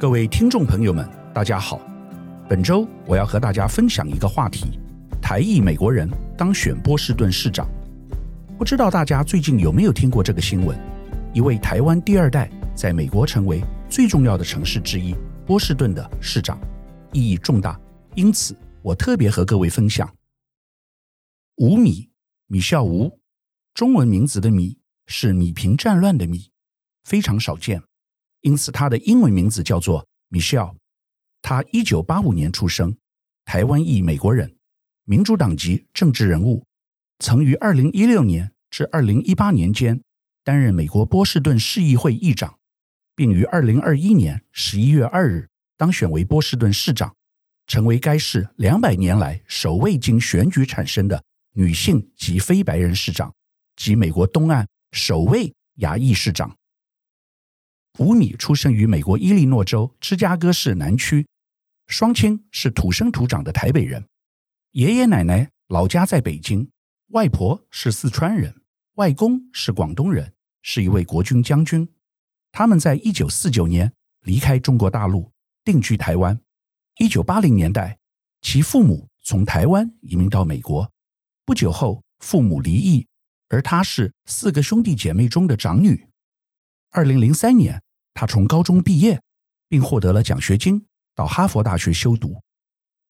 各位听众朋友们，大家好。本周我要和大家分享一个话题：台裔美国人当选波士顿市长。不知道大家最近有没有听过这个新闻？一位台湾第二代在美国成为最重要的城市之一波士顿的市长，意义重大。因此，我特别和各位分享。吴米，米肖吴，中文名字的米是米平战乱的米，非常少见。因此，他的英文名字叫做 Michelle。他一九八五年出生，台湾裔美国人，民主党籍政治人物，曾于二零一六年至二零一八年间担任美国波士顿市议会议长，并于二零二一年十一月二日当选为波士顿市长，成为该市两百年来首位经选举产生的女性及非白人市长，及美国东岸首位亚裔市长。吴米出生于美国伊利诺州芝加哥市南区，双亲是土生土长的台北人，爷爷奶奶老家在北京，外婆是四川人，外公是广东人，是一位国军将军。他们在一九四九年离开中国大陆，定居台湾。一九八零年代，其父母从台湾移民到美国。不久后，父母离异，而她是四个兄弟姐妹中的长女。二零零三年。他从高中毕业，并获得了奖学金，到哈佛大学修读。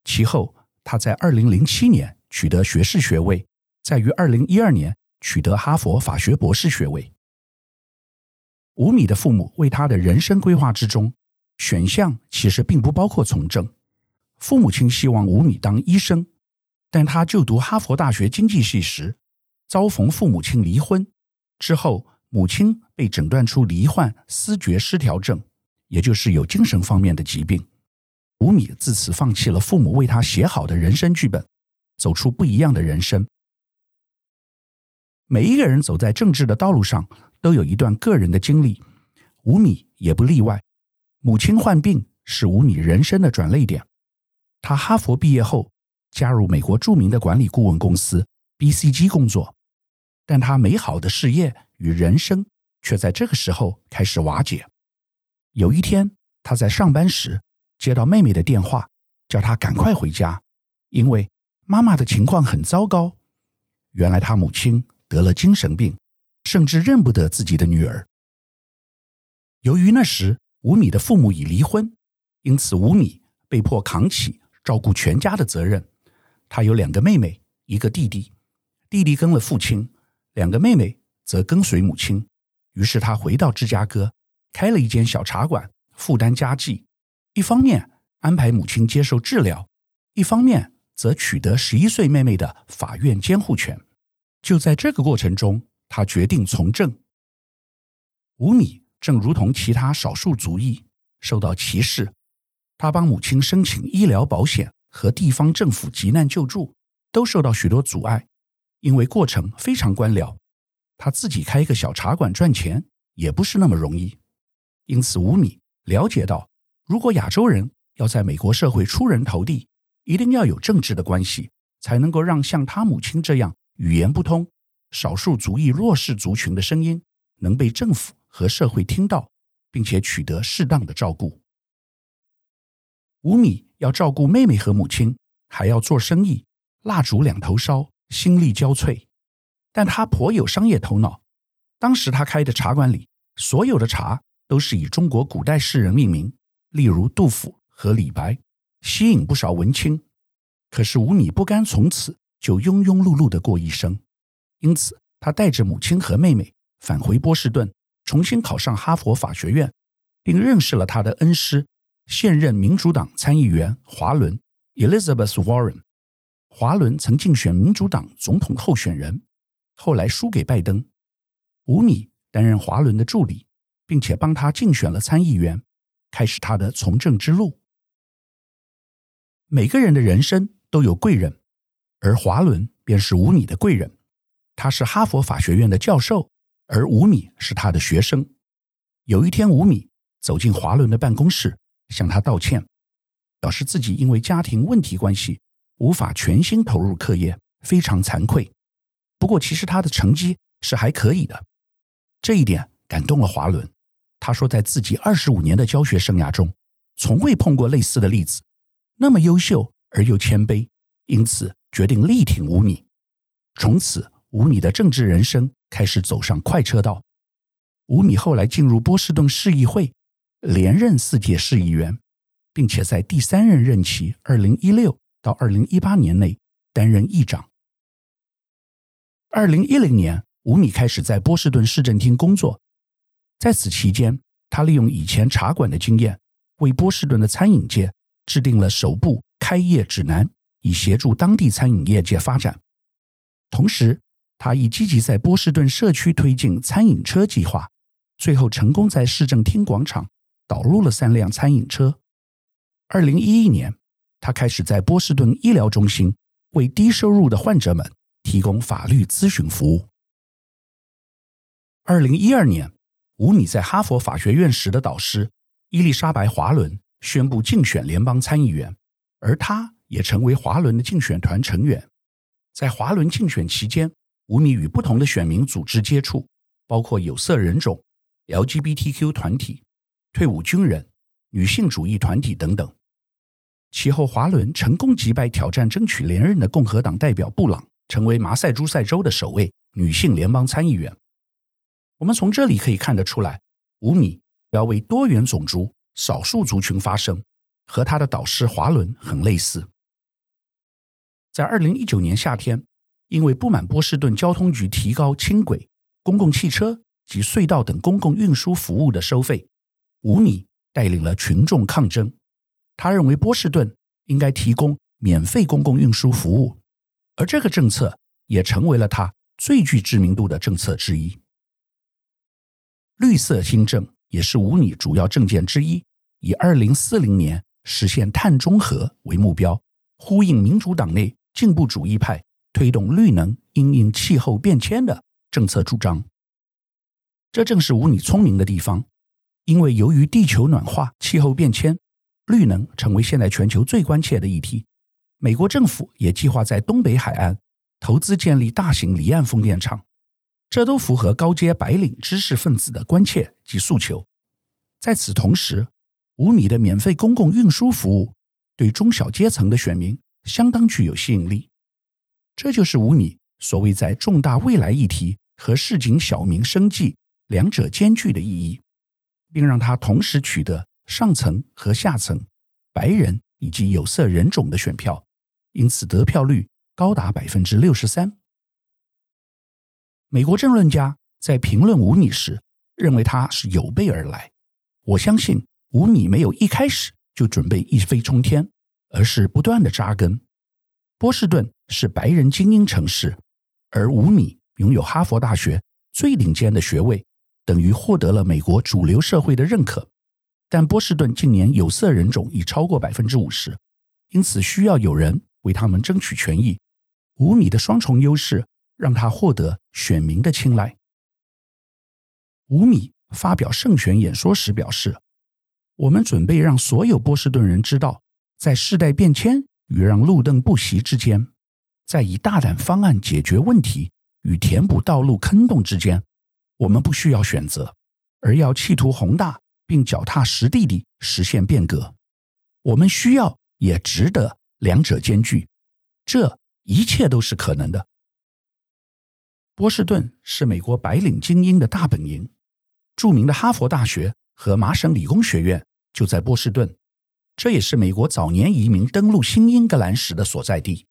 其后，他在2007年取得学士学位，在于2012年取得哈佛法学博士学位。吴米的父母为他的人生规划之中，选项其实并不包括从政。父母亲希望吴米当医生，但他就读哈佛大学经济系时，遭逢父母亲离婚之后。母亲被诊断出罹患思觉失调症，也就是有精神方面的疾病。吴米自此放弃了父母为他写好的人生剧本，走出不一样的人生。每一个人走在政治的道路上，都有一段个人的经历，吴米也不例外。母亲患病是吴米人生的转捩点。他哈佛毕业后，加入美国著名的管理顾问公司 BCG 工作，但他美好的事业。与人生却在这个时候开始瓦解。有一天，他在上班时接到妹妹的电话，叫他赶快回家，因为妈妈的情况很糟糕。原来他母亲得了精神病，甚至认不得自己的女儿。由于那时吴米的父母已离婚，因此吴米被迫扛起照顾全家的责任。他有两个妹妹，一个弟弟，弟弟跟了父亲，两个妹妹。则跟随母亲，于是他回到芝加哥，开了一间小茶馆，负担家计。一方面安排母亲接受治疗，一方面则取得十一岁妹妹的法院监护权。就在这个过程中，他决定从政。吴米正如同其他少数族裔受到歧视，他帮母亲申请医疗保险和地方政府急难救助，都受到许多阻碍，因为过程非常官僚。他自己开一个小茶馆赚钱也不是那么容易，因此吴米了解到，如果亚洲人要在美国社会出人头地，一定要有政治的关系，才能够让像他母亲这样语言不通、少数族裔弱势族群的声音能被政府和社会听到，并且取得适当的照顾。吴米要照顾妹妹和母亲，还要做生意，蜡烛两头烧，心力交瘁。但他颇有商业头脑。当时他开的茶馆里，所有的茶都是以中国古代诗人命名，例如杜甫和李白，吸引不少文青。可是吴米不甘从此就庸庸碌碌的过一生，因此他带着母亲和妹妹返回波士顿，重新考上哈佛法学院，并认识了他的恩师，现任民主党参议员华伦 （Elizabeth Warren）。华伦曾竞选民主党总统候选人。后来输给拜登，吴米担任华伦的助理，并且帮他竞选了参议员，开始他的从政之路。每个人的人生都有贵人，而华伦便是吴米的贵人。他是哈佛法学院的教授，而吴米是他的学生。有一天，吴米走进华伦的办公室，向他道歉，表示自己因为家庭问题关系，无法全心投入课业，非常惭愧。不过，其实他的成绩是还可以的，这一点感动了华伦。他说，在自己二十五年的教学生涯中，从未碰过类似的例子，那么优秀而又谦卑，因此决定力挺吴米。从此，吴米的政治人生开始走上快车道。吴米后来进入波士顿市议会，连任四届市议员，并且在第三任任期（二零一六到二零一八年）内担任议长。二零一零年，吴米开始在波士顿市政厅工作，在此期间，他利用以前茶馆的经验，为波士顿的餐饮界制定了首部开业指南，以协助当地餐饮业界发展。同时，他亦积极在波士顿社区推进餐饮车计划。最后成功在市政厅广场导入了三辆餐饮车。二零一一年，他开始在波士顿医疗中心为低收入的患者们提供法律咨询服务。二零一二年，吴米在哈佛法学院时的导师伊丽莎白·华伦宣布竞选联邦参议员，而他也成为华伦的竞选团成员。在华伦竞选期间，吴米与不同的选民组织接触，包括有色人种。LGBTQ 团体、退伍军人、女性主义团体等等。其后，华伦成功击败挑战争取连任的共和党代表布朗，成为麻萨诸塞州的首位女性联邦参议员。我们从这里可以看得出来，吴米要为多元种族、少数族群发声，和他的导师华伦很类似。在二零一九年夏天，因为不满波士顿交通局提高轻轨、公共汽车。及隧道等公共运输服务的收费，吴米带领了群众抗争。他认为波士顿应该提供免费公共运输服务，而这个政策也成为了他最具知名度的政策之一。绿色新政也是吴拟主要政见之一，以二零四零年实现碳中和为目标，呼应民主党内进步主义派推动绿能因应气候变迁的政策主张。这正是吴拟聪明的地方，因为由于地球暖化、气候变迁，绿能成为现在全球最关切的议题。美国政府也计划在东北海岸投资建立大型离岸风电场，这都符合高阶白领知识分子的关切及诉求。在此同时，五米的免费公共运输服务对中小阶层的选民相当具有吸引力。这就是五米所谓在重大未来议题和市井小民生计。两者兼具的意义，并让他同时取得上层和下层、白人以及有色人种的选票，因此得票率高达百分之六十三。美国政论家在评论吴米时，认为他是有备而来。我相信吴米没有一开始就准备一飞冲天，而是不断的扎根。波士顿是白人精英城市，而吴米拥有哈佛大学最顶尖的学位。等于获得了美国主流社会的认可，但波士顿近年有色人种已超过百分之五十，因此需要有人为他们争取权益。吴米的双重优势让他获得选民的青睐。吴米发表胜选演说时表示：“我们准备让所有波士顿人知道，在世代变迁与让路灯不熄之间，在以大胆方案解决问题与填补道路坑洞之间。”我们不需要选择，而要企图宏大并脚踏实地地实现变革。我们需要也值得两者兼具，这一切都是可能的。波士顿是美国白领精英的大本营，著名的哈佛大学和麻省理工学院就在波士顿，这也是美国早年移民登陆新英格兰时的所在地。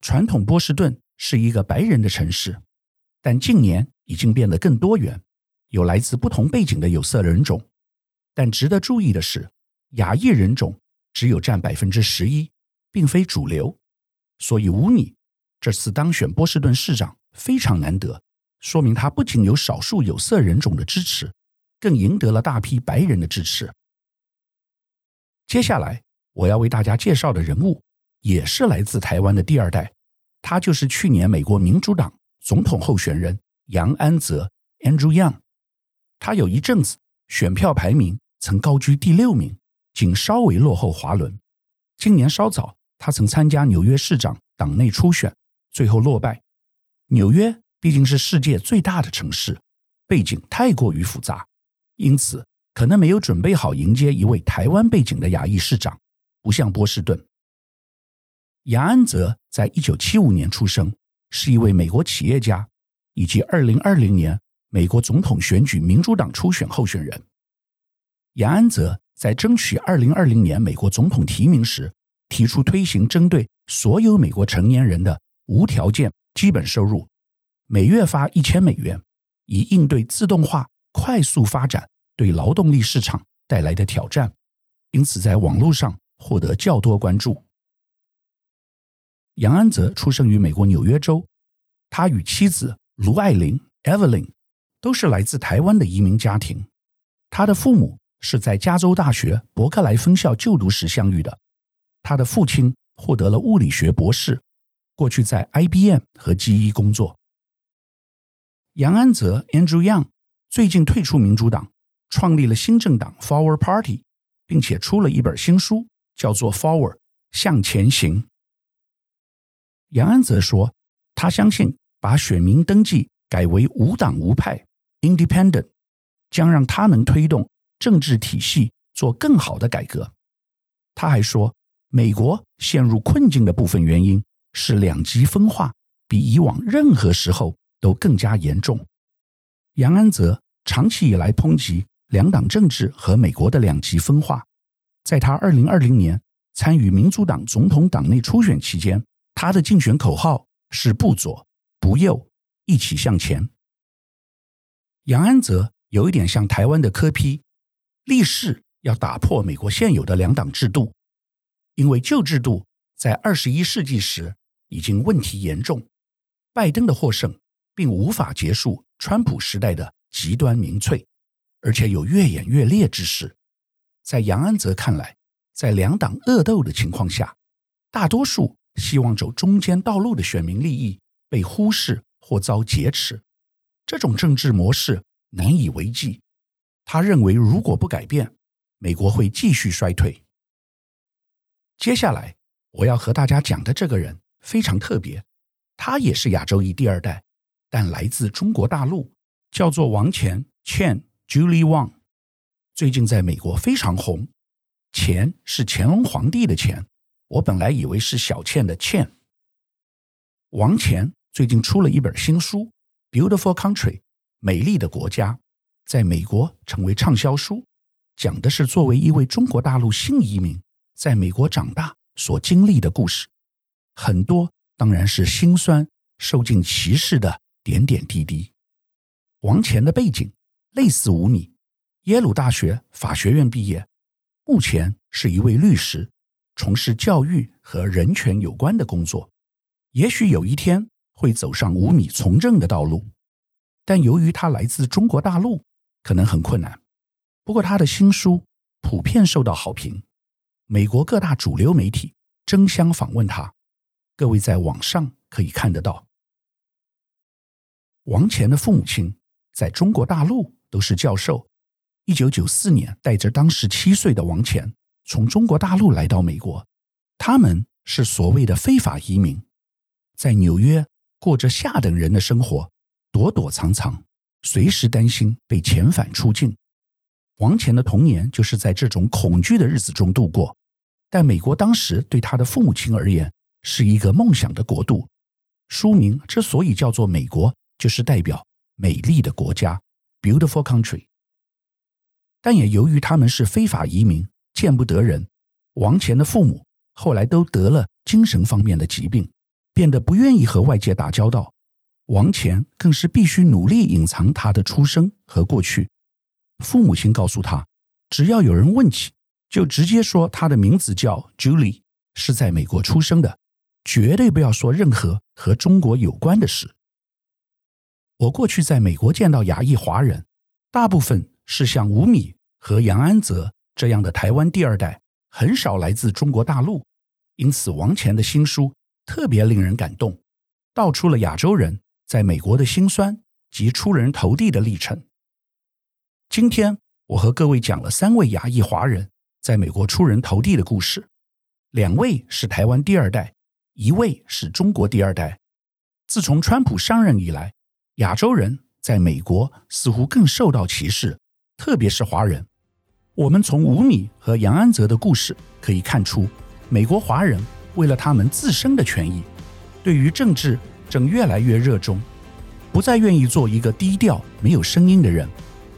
传统波士顿是一个白人的城市，但近年，已经变得更多元，有来自不同背景的有色人种，但值得注意的是，亚裔人种只有占百分之十一，并非主流。所以吴米这次当选波士顿市长非常难得，说明他不仅有少数有色人种的支持，更赢得了大批白人的支持。接下来我要为大家介绍的人物，也是来自台湾的第二代，他就是去年美国民主党总统候选人。杨安泽 （Andrew Yang），他有一阵子选票排名曾高居第六名，仅稍微落后华伦。今年稍早，他曾参加纽约市长党内初选，最后落败。纽约毕竟是世界最大的城市，背景太过于复杂，因此可能没有准备好迎接一位台湾背景的亚裔市长，不像波士顿。杨安泽在一九七五年出生，是一位美国企业家，以及二零二零年美国总统选举民主党初选候选人。杨安泽在争取二零二零年美国总统提名时，提出推行针对所有美国成年人的无条件基本收入，每月发一千美元，以应对自动化快速发展对劳动力市场带来的挑战，因此在网络上获得较多关注。杨安泽出生于美国纽约州，他与妻子卢爱玲 （Evelyn） 都是来自台湾的移民家庭。他的父母是在加州大学伯克莱分校就读时相遇的。他的父亲获得了物理学博士，过去在 IBM 和 GE 工作。杨安泽 （Andrew Yang） 最近退出民主党，创立了新政党 Forward Party，并且出了一本新书，叫做《Forward 向前行》。杨安泽说：“他相信把选民登记改为无党无派 （Independent） 将让他能推动政治体系做更好的改革。”他还说。美国陷入困境的部分原因是两极分化比以往任何时候都更加严重。杨安泽长期以来抨击两党政治和美国的两极分化。在他二零二零年参与民主党总统党内初选期间，他的竞选口号是“不左不右，一起向前”。杨安泽有一点像台湾的柯批立誓要打破美国现有的两党制度。因为旧制度在二十一世纪时已经问题严重，拜登的获胜并无法结束川普时代的极端民粹，而且有越演越烈之势。在杨安泽看来，在两党恶斗的情况下，大多数希望走中间道路的选民利益被忽视或遭劫持，这种政治模式难以为继。他认为，如果不改变，美国会继续衰退。接下来我要和大家讲的这个人非常特别，他也是亚洲裔第二代，但来自中国大陆，叫做王钱 Chen Julie Wang，最近在美国非常红。钱是乾隆皇帝的钱，我本来以为是小倩的倩。王钱最近出了一本新书《Beautiful Country》，美丽的国家，在美国成为畅销书，讲的是作为一位中国大陆新移民。在美国长大所经历的故事，很多当然是辛酸、受尽歧视的点点滴滴。王钱的背景类似吴米，耶鲁大学法学院毕业，目前是一位律师，从事教育和人权有关的工作。也许有一天会走上吴米从政的道路，但由于他来自中国大陆，可能很困难。不过他的新书普遍受到好评。美国各大主流媒体争相访问他，各位在网上可以看得到。王钱的父母亲在中国大陆都是教授。一九九四年，带着当时七岁的王钱从中国大陆来到美国，他们是所谓的非法移民，在纽约过着下等人的生活，躲躲藏藏，随时担心被遣返出境。王钱的童年就是在这种恐惧的日子中度过。但美国当时对他的父母亲而言是一个梦想的国度。书名之所以叫做“美国”，就是代表美丽的国家 （Beautiful Country）。但也由于他们是非法移民，见不得人，王钱的父母后来都得了精神方面的疾病，变得不愿意和外界打交道。王钱更是必须努力隐藏他的出生和过去。父母亲告诉他，只要有人问起，就直接说他的名字叫 Julie，是在美国出生的，绝对不要说任何和中国有关的事。我过去在美国见到亚裔华人，大部分是像吴米和杨安泽这样的台湾第二代，很少来自中国大陆。因此，王钱的新书特别令人感动，道出了亚洲人在美国的辛酸及出人头地的历程。今天我和各位讲了三位亚裔华人。在美国出人头地的故事，两位是台湾第二代，一位是中国第二代。自从川普上任以来，亚洲人在美国似乎更受到歧视，特别是华人，我们从吴米和杨安泽的故事可以看出，美国华人为了他们自身的权益，对于政治正越来越热衷，不再愿意做一个低调没有声音的人，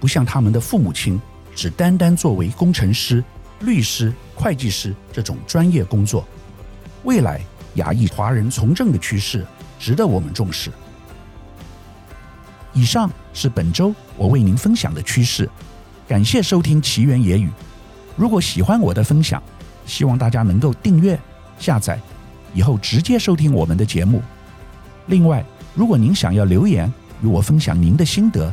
不像他们的父母亲，只单单作为工程师、律师、会计师这种专业工作。未来亚裔华人从政的趋势值得我们重视。以上是本周我为您分享的趋势，感谢收听奇缘野语。如果喜欢我的分享，希望大家能够订阅、下载，以后直接收听我们的节目。另外，如果您想要留言与我分享您的心得，